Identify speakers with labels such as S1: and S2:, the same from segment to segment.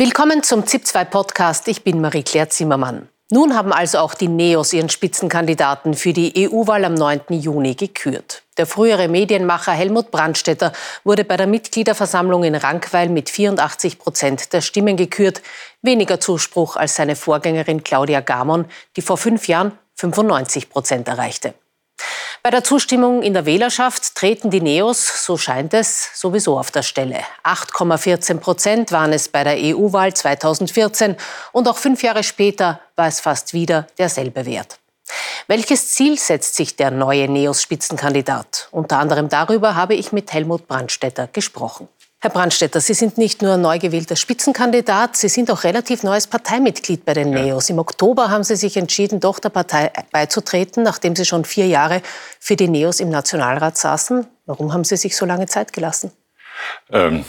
S1: Willkommen zum ZIP2 Podcast. Ich bin Marie-Claire Zimmermann. Nun haben also auch die Neos ihren Spitzenkandidaten für die EU-Wahl am 9. Juni gekürt. Der frühere Medienmacher Helmut Brandstetter wurde bei der Mitgliederversammlung in Rankweil mit 84 Prozent der Stimmen gekürt. Weniger Zuspruch als seine Vorgängerin Claudia Gamon, die vor fünf Jahren 95 Prozent erreichte. Bei der Zustimmung in der Wählerschaft treten die Neos, so scheint es, sowieso auf der Stelle. 8,14 Prozent waren es bei der EU-Wahl 2014 und auch fünf Jahre später war es fast wieder derselbe Wert. Welches Ziel setzt sich der neue Neos-Spitzenkandidat? Unter anderem darüber habe ich mit Helmut Brandstetter gesprochen. Herr Brandstetter, Sie sind nicht nur neu gewählter Spitzenkandidat, Sie sind auch relativ neues Parteimitglied bei den Neos. Im Oktober haben Sie sich entschieden, doch der Partei beizutreten, nachdem Sie schon vier Jahre für die Neos im Nationalrat saßen. Warum haben Sie sich so lange Zeit gelassen?
S2: Ähm,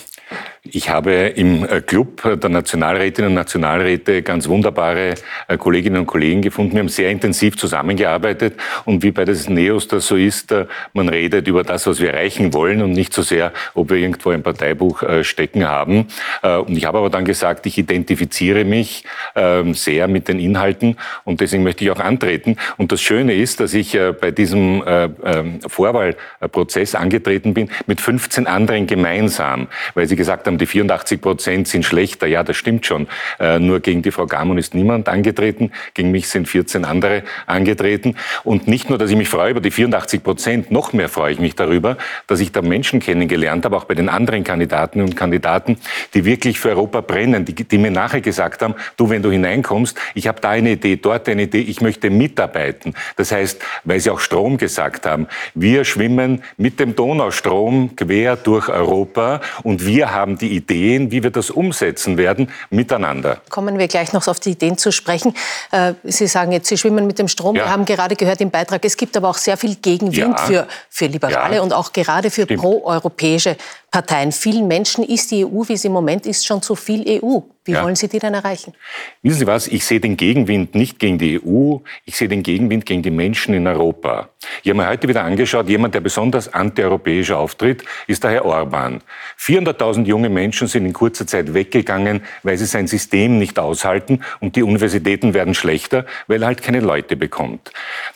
S2: ich habe im äh, Club der Nationalrätinnen und Nationalräte ganz wunderbare äh, Kolleginnen und Kollegen gefunden. Wir haben sehr intensiv zusammengearbeitet und wie bei des Neos das so ist, äh, man redet über das, was wir erreichen wollen und nicht so sehr, ob wir irgendwo ein Parteibuch stecken haben. Und ich habe aber dann gesagt, ich identifiziere mich ähm, sehr mit den Inhalten und deswegen möchte ich auch antreten. Und das Schöne ist, dass ich bei diesem ähm, Vorwahlprozess angetreten bin mit 15 anderen gemeinsam, weil sie gesagt haben, die 84 Prozent sind schlechter. Ja, das stimmt schon. Äh, nur gegen die Frau Gamon ist niemand angetreten. Gegen mich sind 14 andere angetreten. Und nicht nur, dass ich mich freue über die 84 Prozent, noch mehr freue ich mich darüber, dass ich da Menschen kennengelernt habe, auch bei den anderen Kandidatinnen und Kandidaten, die wirklich für Europa brennen, die, die mir nachher gesagt haben, du, wenn du hineinkommst, ich habe da eine Idee, dort eine Idee, ich möchte mitarbeiten. Das heißt, weil sie auch Strom gesagt haben, wir schwimmen mit dem Donaustrom quer durch Europa und wir haben die Ideen, wie wir das umsetzen werden, miteinander.
S1: Kommen wir gleich noch auf die Ideen zu sprechen. Äh, Sie sagen jetzt, Sie schwimmen mit dem Strom. Ja. Wir haben gerade gehört im Beitrag, es gibt aber auch sehr viel Gegenwind ja. für, für Liberale ja. und auch gerade für proeuropäische Parteien. Vielen Menschen ist die EU, wie sie im Moment ist, schon zu viel EU. Wie ja. wollen Sie die denn erreichen?
S2: Wissen Sie was? Ich sehe den Gegenwind nicht gegen die EU, ich sehe den Gegenwind gegen die Menschen in Europa. Ich habe mir heute wieder angeschaut, jemand, der besonders antieuropäisch auftritt, ist der Herr Orban. 400.000 junge Menschen sind in kurzer Zeit weggegangen, weil sie sein System nicht aushalten und die Universitäten werden schlechter, weil er halt keine Leute bekommt.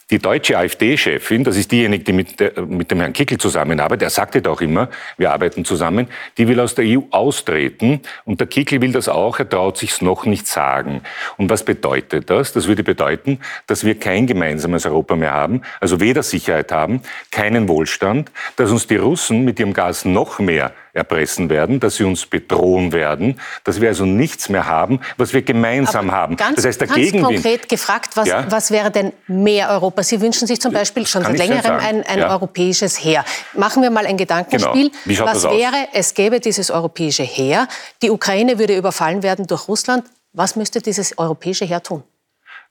S2: Die deutsche AfD-Chefin, das ist diejenige, die mit, der, mit dem Herrn Kickel zusammenarbeitet, er sagte doch immer, wir arbeiten zusammen, die will aus der EU austreten und der Kickel will das auch, er traut sich's noch nicht sagen. Und was bedeutet das? Das würde bedeuten, dass wir kein gemeinsames Europa mehr haben, also weder Sicherheit haben, keinen Wohlstand, dass uns die Russen mit ihrem Gas noch mehr erpressen werden, dass sie uns bedrohen werden, dass wir also nichts mehr haben, was wir gemeinsam
S1: Aber
S2: haben.
S1: Ganz, das heißt, der ganz Gegenwind, konkret gefragt, was, ja? was wäre denn mehr Europa? Sie wünschen sich zum Beispiel schon seit längerem ein, ein ja. europäisches Heer. Machen wir mal ein Gedankenspiel. Genau. Was wäre, es gäbe dieses europäische Heer, die Ukraine würde überfallen werden durch Russland. Was müsste dieses europäische Heer tun?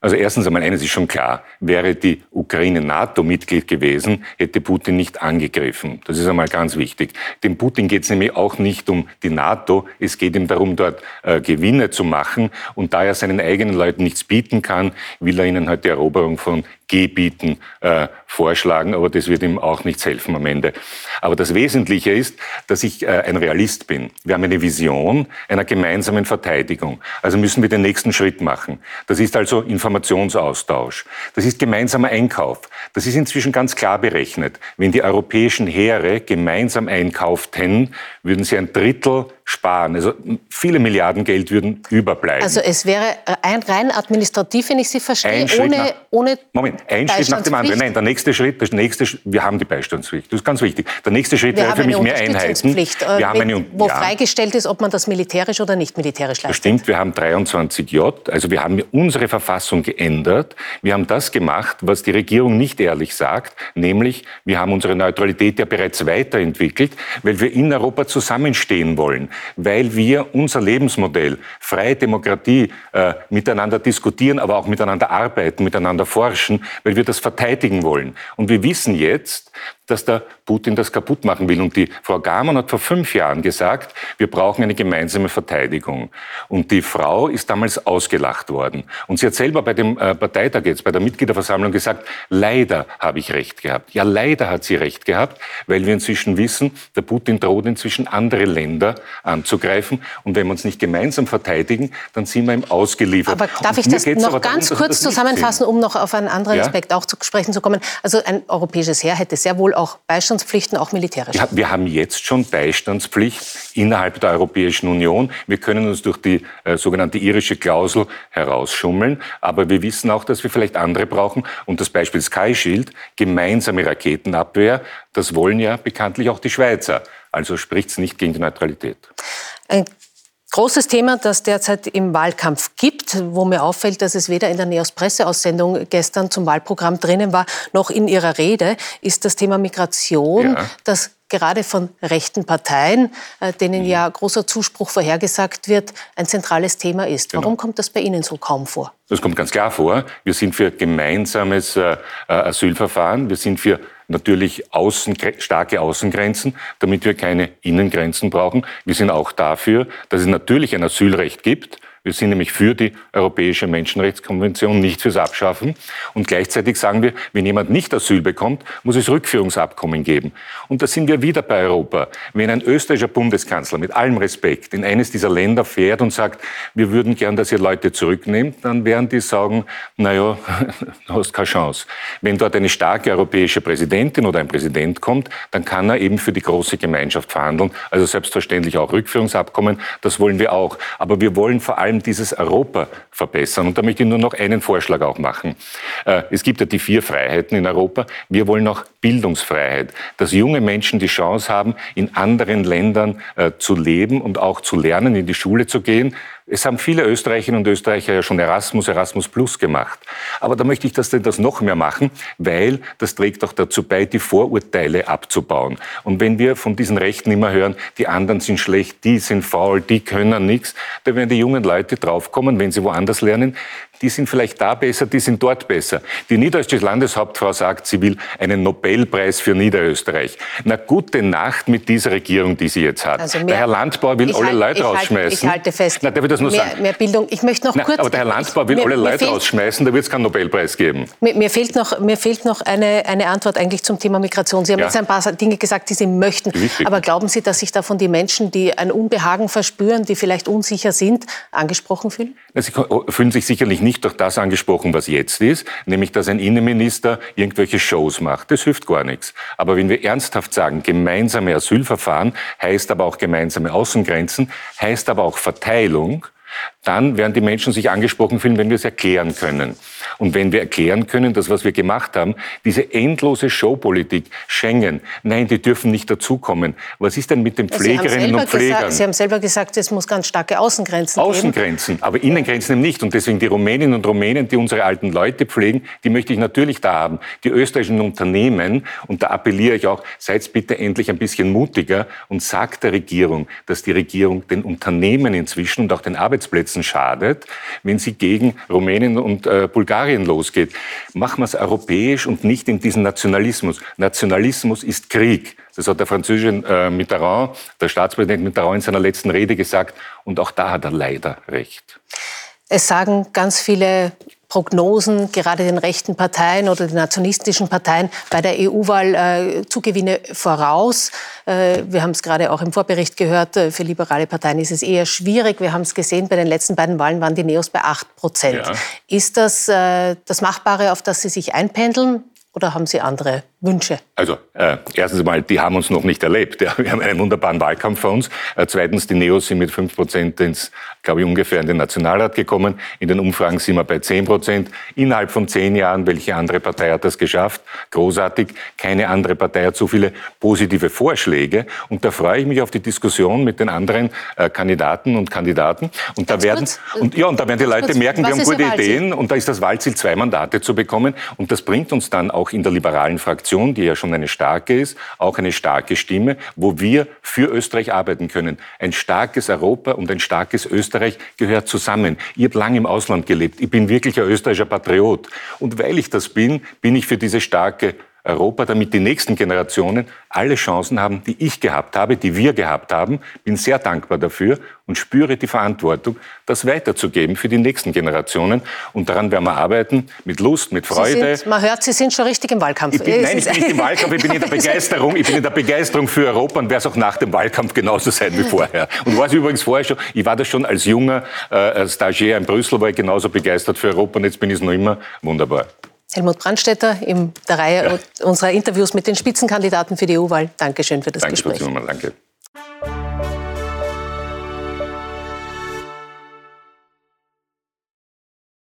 S2: Also erstens einmal eines ist schon klar, wäre die Ukraine NATO-Mitglied gewesen, hätte Putin nicht angegriffen. Das ist einmal ganz wichtig. Dem Putin geht es nämlich auch nicht um die NATO, es geht ihm darum, dort äh, Gewinne zu machen. Und da er seinen eigenen Leuten nichts bieten kann, will er ihnen halt die Eroberung von Gebieten äh, vorschlagen, aber das wird ihm auch nichts helfen am Ende. Aber das Wesentliche ist, dass ich äh, ein Realist bin. Wir haben eine Vision einer gemeinsamen Verteidigung. Also müssen wir den nächsten Schritt machen. Das ist also Informationsaustausch. Das ist gemeinsamer Einkauf. Das ist inzwischen ganz klar berechnet. Wenn die europäischen Heere gemeinsam einkauften, würden sie ein Drittel sparen. Also viele Milliarden Geld würden überbleiben.
S1: Also es wäre ein rein administrativ, wenn ich Sie verstehe, ohne,
S2: nach,
S1: ohne
S2: Moment, ein Schritt nach dem anderen. Nein, der nächste Schritt, der nächste, wir haben die Beistandspflicht. Das ist ganz wichtig. Der nächste Schritt wir wäre für mich mehr Einheiten.
S1: Wir haben äh, eine, wo ja, freigestellt ist, ob man das militärisch oder nicht militärisch leistet. Das
S2: stimmt, wir haben 23J, also wir haben unsere Verfassung geändert. Wir haben das gemacht, was die Regierung nicht ehrlich sagt, nämlich wir haben unsere Neutralität ja bereits weiterentwickelt, weil wir in Europa zusammenstehen wollen weil wir unser Lebensmodell, freie Demokratie, äh, miteinander diskutieren, aber auch miteinander arbeiten, miteinander forschen, weil wir das verteidigen wollen. Und wir wissen jetzt, dass der Putin das kaputt machen will. Und die Frau Gamann hat vor fünf Jahren gesagt, wir brauchen eine gemeinsame Verteidigung. Und die Frau ist damals ausgelacht worden. Und sie hat selber bei dem äh, Parteitag jetzt, bei der Mitgliederversammlung gesagt, leider habe ich recht gehabt. Ja, leider hat sie recht gehabt, weil wir inzwischen wissen, der Putin droht inzwischen andere Länder anzugreifen. Und wenn wir uns nicht gemeinsam verteidigen, dann sind wir ihm ausgeliefert.
S1: Aber darf ich das noch ganz darum, kurz zusammenfassen, um noch auf einen anderen ja? Aspekt auch zu sprechen zu kommen? Also ein europäisches Heer hätte sehr wohl auch Beistandspflichten, auch militärisch.
S2: Ja, wir haben jetzt schon Beistandspflicht innerhalb der Europäischen Union. Wir können uns durch die äh, sogenannte irische Klausel herausschummeln. Aber wir wissen auch, dass wir vielleicht andere brauchen. Und das Beispiel Sky Shield, gemeinsame Raketenabwehr, das wollen ja bekanntlich auch die Schweizer. Also spricht es nicht gegen die Neutralität.
S1: Ein Großes Thema, das derzeit im Wahlkampf gibt, wo mir auffällt, dass es weder in der NEOS Presseaussendung gestern zum Wahlprogramm drinnen war, noch in Ihrer Rede, ist das Thema Migration, ja. das gerade von rechten Parteien, äh, denen mhm. ja großer Zuspruch vorhergesagt wird, ein zentrales Thema ist. Genau. Warum kommt das bei Ihnen so kaum vor?
S2: Das kommt ganz klar vor. Wir sind für gemeinsames äh, äh Asylverfahren. Wir sind für natürlich außen, starke Außengrenzen, damit wir keine Innengrenzen brauchen. Wir sind auch dafür, dass es natürlich ein Asylrecht gibt wir sind nämlich für die Europäische Menschenrechtskonvention, nicht fürs Abschaffen. Und gleichzeitig sagen wir, wenn jemand nicht Asyl bekommt, muss es Rückführungsabkommen geben. Und da sind wir wieder bei Europa. Wenn ein österreichischer Bundeskanzler mit allem Respekt in eines dieser Länder fährt und sagt, wir würden gern, dass ihr Leute zurücknehmt, dann werden die sagen, naja, du hast keine Chance. Wenn dort eine starke europäische Präsidentin oder ein Präsident kommt, dann kann er eben für die große Gemeinschaft verhandeln. Also selbstverständlich auch Rückführungsabkommen, das wollen wir auch. Aber wir wollen vor allem allem dieses Europa verbessern. Und da möchte ich nur noch einen Vorschlag auch machen. Äh, es gibt ja die vier Freiheiten in Europa. Wir wollen auch Bildungsfreiheit, dass junge Menschen die Chance haben, in anderen Ländern äh, zu leben und auch zu lernen, in die Schule zu gehen. Es haben viele Österreicherinnen und Österreicher ja schon Erasmus, Erasmus Plus gemacht. Aber da möchte ich, dass sie das noch mehr machen, weil das trägt auch dazu bei, die Vorurteile abzubauen. Und wenn wir von diesen Rechten immer hören, die anderen sind schlecht, die sind faul, die können nichts, da werden die jungen Leute draufkommen, wenn sie woanders lernen, die sind vielleicht da besser, die sind dort besser. Die niederösterreichische Landeshauptfrau sagt, sie will einen Nobelpreis für Niederösterreich. Na, gute Nacht mit dieser Regierung, die sie jetzt hat. Also mehr, der Herr Landbauer will alle halt, Leute rausschmeißen.
S1: Ich halte fest.
S2: Na, der wird das nur
S1: mehr,
S2: sagen.
S1: mehr Bildung. Ich möchte noch
S2: Na,
S1: kurz...
S2: Aber der Herr Landbauer will mir, alle Leute rausschmeißen, da wird es keinen Nobelpreis geben.
S1: Mir, mir, fehlt noch, mir fehlt noch eine, eine Antwort eigentlich zum Thema Migration. Sie haben ja. jetzt ein paar Dinge gesagt, die Sie möchten. Richtig. Aber glauben Sie, dass sich davon die Menschen, die ein Unbehagen verspüren, die vielleicht unsicher sind, angesprochen fühlen?
S2: Sie fühlen sich sicherlich nicht durch das angesprochen, was jetzt ist, nämlich dass ein Innenminister irgendwelche Shows macht. Das hilft gar nichts. Aber wenn wir ernsthaft sagen, gemeinsame Asylverfahren heißt aber auch gemeinsame Außengrenzen, heißt aber auch Verteilung, dann werden die Menschen sich angesprochen fühlen, wenn wir es erklären können. Und wenn wir erklären können, dass was wir gemacht haben, diese endlose Showpolitik, Schengen, nein, die dürfen nicht dazukommen. Was ist denn mit den Pflegerinnen und Pflegern?
S1: Gesagt, Sie haben selber gesagt, es muss ganz starke Außengrenzen
S2: geben. Außengrenzen, aber Innengrenzen eben nicht. Und deswegen die Rumäninnen und Rumänen, die unsere alten Leute pflegen, die möchte ich natürlich da haben. Die österreichischen Unternehmen, und da appelliere ich auch, seid bitte endlich ein bisschen mutiger und sagt der Regierung, dass die Regierung den Unternehmen inzwischen und auch den Arbeitsplätzen schadet, wenn sie gegen Rumänien und äh, Bulgarien Bulgarien losgeht. Machen wir es europäisch und nicht in diesen Nationalismus. Nationalismus ist Krieg. Das hat der französische äh, Mitterrand, der Staatspräsident Mitterrand in seiner letzten Rede gesagt. Und auch da hat er leider recht.
S1: Es sagen ganz viele Prognosen, gerade den rechten Parteien oder den nationalistischen Parteien bei der EU-Wahl äh, Zugewinne voraus. Äh, wir haben es gerade auch im Vorbericht gehört, äh, für liberale Parteien ist es eher schwierig. Wir haben es gesehen, bei den letzten beiden Wahlen waren die Neos bei 8 Prozent. Ja. Ist das äh, das Machbare, auf das Sie sich einpendeln? Oder haben Sie andere Wünsche?
S2: Also äh, erstens einmal, die haben uns noch nicht erlebt. Ja. Wir haben einen wunderbaren Wahlkampf vor uns. Äh, zweitens, die Neos sind mit 5 Prozent ins, glaube ich, ungefähr in den Nationalrat gekommen. In den Umfragen sind wir bei 10 Prozent. Innerhalb von zehn Jahren, welche andere Partei hat das geschafft? Großartig. Keine andere Partei hat so viele positive Vorschläge. Und da freue ich mich auf die Diskussion mit den anderen äh, Kandidaten und Kandidaten. Und da werden, und, ja, und da werden die Leute kurz, merken, wir haben gute Ideen. Und da ist das Wahlziel, zwei Mandate zu bekommen. Und das bringt uns dann auch in der liberalen Fraktion, die ja schon eine starke ist, auch eine starke Stimme, wo wir für Österreich arbeiten können. Ein starkes Europa und ein starkes Österreich gehört zusammen. Ich habe lange im Ausland gelebt. Ich bin wirklich ein österreichischer Patriot. Und weil ich das bin, bin ich für diese starke Europa, damit die nächsten Generationen alle Chancen haben, die ich gehabt habe, die wir gehabt haben. Bin sehr dankbar dafür und spüre die Verantwortung, das weiterzugeben für die nächsten Generationen. Und daran werden wir arbeiten, mit Lust, mit Freude.
S1: Sind, man hört, Sie sind schon richtig im Wahlkampf.
S2: Ich bin, nein, ich bin nicht im Wahlkampf, ich bin in der Begeisterung. Ich bin in der Begeisterung für Europa und werde es auch nach dem Wahlkampf genauso sein wie vorher. Und war es übrigens vorher schon, ich war das schon als junger äh, Stagiaire in Brüssel, war ich genauso begeistert für Europa und jetzt bin ich es noch immer. Wunderbar.
S1: Helmut Brandstätter in der Reihe ja. unserer Interviews mit den Spitzenkandidaten für die EU-Wahl. Dankeschön für das
S2: Danke,
S1: Gespräch.
S2: Danke.